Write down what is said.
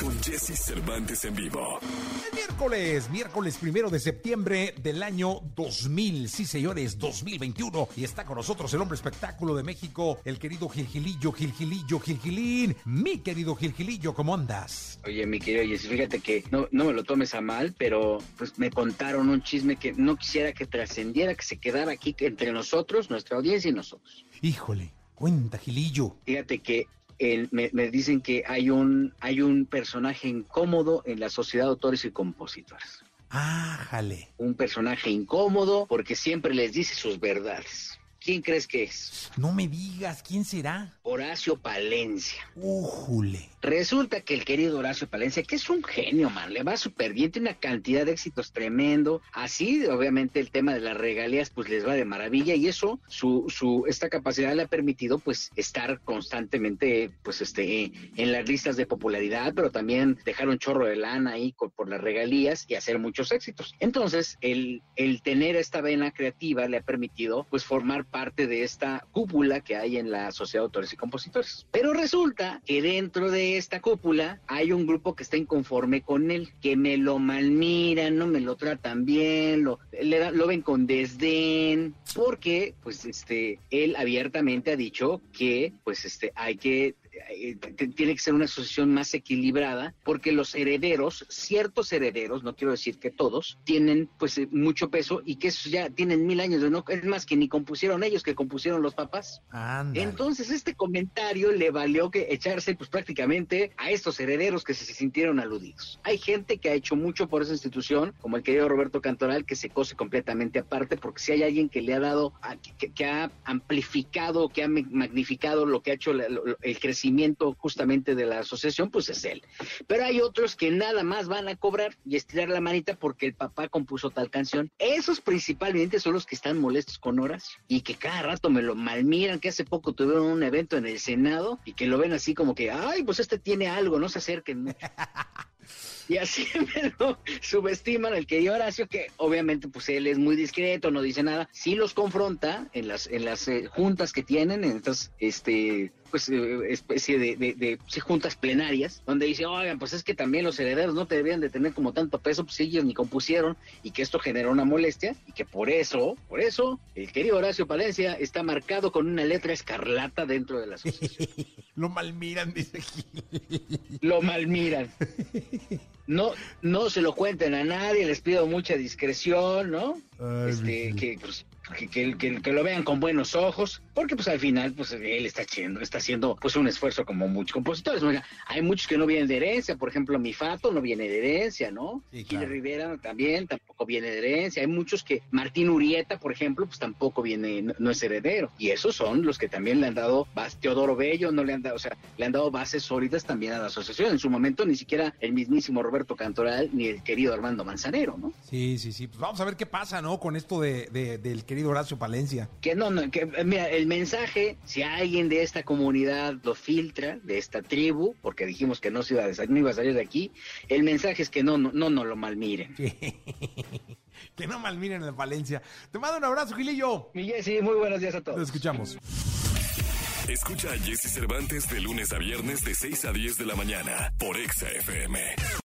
con Jesse Cervantes en vivo. Es miércoles, miércoles primero de septiembre del año 2000. Sí, señores, 2021. Y está con nosotros el hombre espectáculo de México, el querido Gilgilillo, Gilgilillo, Gilgilín. Mi querido Gilgilillo, ¿cómo andas? Oye, mi querido Jessy, fíjate que no, no me lo tomes a mal, pero pues me contaron un chisme que no quisiera que trascendiera, que se quedara aquí entre nosotros, nuestra audiencia y nosotros. Híjole, cuenta, Gilillo. Fíjate que el- me, me dicen que hay un, hay un personaje incómodo en la sociedad de autores y compositores. Ájale. Un personaje incómodo porque siempre les dice sus verdades. ¿Quién crees que es? No me digas, ¿quién será? Horacio Palencia. Újule. Resulta que el querido Horacio Palencia, que es un genio, man, le va súper bien, tiene una cantidad de éxitos tremendo. Así, obviamente, el tema de las regalías, pues les va de maravilla y eso, su, su, esta capacidad le ha permitido, pues, estar constantemente, pues, este, en las listas de popularidad, pero también dejar un chorro de lana ahí por las regalías y hacer muchos éxitos. Entonces, el, el tener esta vena creativa le ha permitido, pues, formar parte de esta cúpula que hay en la Sociedad de Autores y Compositores. Pero resulta que dentro de esta cúpula hay un grupo que está inconforme con él, que me lo malmiran, no me lo tratan bien, lo, le lo ven con desdén, porque pues este él abiertamente ha dicho que pues este hay que tiene que ser una asociación más equilibrada porque los herederos, ciertos herederos, no quiero decir que todos, tienen pues eh, mucho peso y que esos ya tienen mil años de no, es más que ni compusieron ellos, que compusieron los papás. Entonces este comentario le valió que echarse pues prácticamente a estos herederos que se sintieron aludidos. Hay gente que ha hecho mucho por esa institución, como el querido Roberto Cantoral, que se cose completamente aparte, porque si hay alguien que le ha dado, a- que, que ha amplificado, que ha ma- magnificado lo que ha hecho la- lo- el crecimiento justamente de la asociación, pues es él. Pero hay otros que nada más van a cobrar y estirar la manita porque el papá compuso tal canción. Esos principalmente son los que están molestos con Horacio y que cada rato me lo malmiran, que hace poco tuvieron un evento en el Senado y que lo ven así como que, ay, pues este tiene algo, no se acerquen. Y así me lo subestiman el querido Horacio, que obviamente pues él es muy discreto, no dice nada. Sí los confronta en las, en las eh, juntas que tienen, en estas este, pues, eh, especie de, de- juntas plenarias, donde dice, oigan, pues es que también los herederos no deberían de tener como tanto peso, pues ellos ni compusieron, y que esto generó una molestia, y que por eso, por eso, el querido Horacio Palencia está marcado con una letra escarlata dentro de la asociación. Lo malmiran, dice Gil. lo malmiran. No, no se lo cuenten a nadie, les pido mucha discreción, ¿no? Este, que, pues, que, que- que- que lo vean con buenos ojos, porque pues al final, pues él está haciendo, está haciendo pues un esfuerzo como muchos compositores. Oiga, hay muchos que no vienen de herencia, por ejemplo, mi Fato no viene de herencia, ¿no? Sí, Gil claro. Rivera también tampoco viene de herencia. Hay muchos que, Martín Urieta, por ejemplo, pues tampoco viene, no, no es heredero. Y esos son los que también le han dado, Teodoro Bello, no le han dado, o sea, le han dado bases sólidas también a la asociación. En su momento ni siquiera el mismísimo Roberto Cantoral ni el querido Armando Manzanero, ¿no? Sí, sí, sí. Pues vamos a ver qué pasa, ¿no? Con esto de, de- del querido Horacio Palencia. Que no, no, que mira, el mensaje, si alguien de esta comunidad lo filtra, de esta tribu, porque dijimos que no se iba a, no iba a salir de aquí, el mensaje es que no, no, no, no lo malmiren. que no malmiren el Palencia. Te mando un abrazo, Gilillo. Y Jessy, muy buenos días a todos. Lo escuchamos. Escucha a Jesse Cervantes de lunes a viernes de 6 a 10 de la mañana por Exa FM.